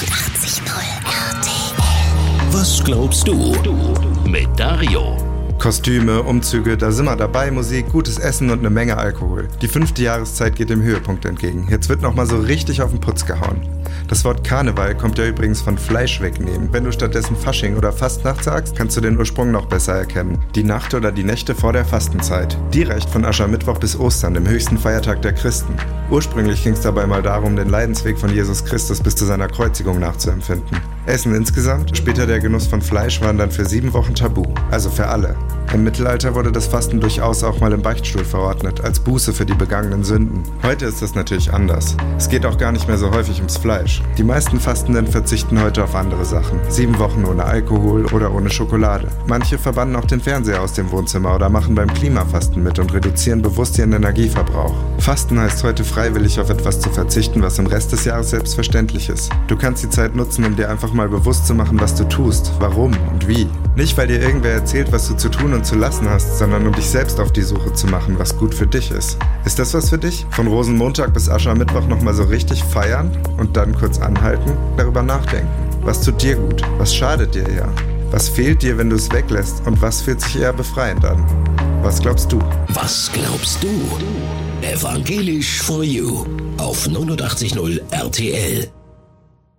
89.0 RTL. Was glaubst du? Mit Dario. Kostüme, Umzüge, da sind wir dabei, Musik, gutes Essen und eine Menge Alkohol. Die fünfte Jahreszeit geht dem Höhepunkt entgegen. Jetzt wird noch mal so richtig auf den Putz gehauen. Das Wort Karneval kommt ja übrigens von Fleisch wegnehmen. Wenn du stattdessen Fasching oder Fastnacht sagst, kannst du den Ursprung noch besser erkennen. Die Nacht oder die Nächte vor der Fastenzeit. Die reicht von Aschermittwoch bis Ostern, dem höchsten Feiertag der Christen. Ursprünglich ging es dabei mal darum, den Leidensweg von Jesus Christus bis zu seiner Kreuzigung nachzuempfinden. Essen insgesamt, später der Genuss von Fleisch waren dann für sieben Wochen tabu. Also für alle. Im Mittelalter wurde das Fasten durchaus auch mal im Beichtstuhl verordnet, als Buße für die begangenen Sünden. Heute ist das natürlich anders. Es geht auch gar nicht mehr so häufig ums Fleisch. Die meisten Fastenden verzichten heute auf andere Sachen. Sieben Wochen ohne Alkohol oder ohne Schokolade. Manche verbannen auch den Fernseher aus dem Wohnzimmer oder machen beim Klimafasten mit und reduzieren bewusst ihren Energieverbrauch. Fasten heißt heute freiwillig auf etwas zu verzichten, was im Rest des Jahres selbstverständlich ist. Du kannst die Zeit nutzen, um dir einfach mal bewusst zu machen, was du tust, warum und wie. Nicht, weil dir irgendwer erzählt, was du zu tun und zu lassen hast, sondern um dich selbst auf die Suche zu machen, was gut für dich ist. Ist das was für dich? Von Rosenmontag bis Aschermittwoch nochmal so richtig feiern und dann kurz anhalten, darüber nachdenken. Was tut dir gut? Was schadet dir eher? Was fehlt dir, wenn du es weglässt? Und was fühlt sich eher befreiend an? Was glaubst du? Was glaubst du? Evangelisch for You auf 89.0 RTL.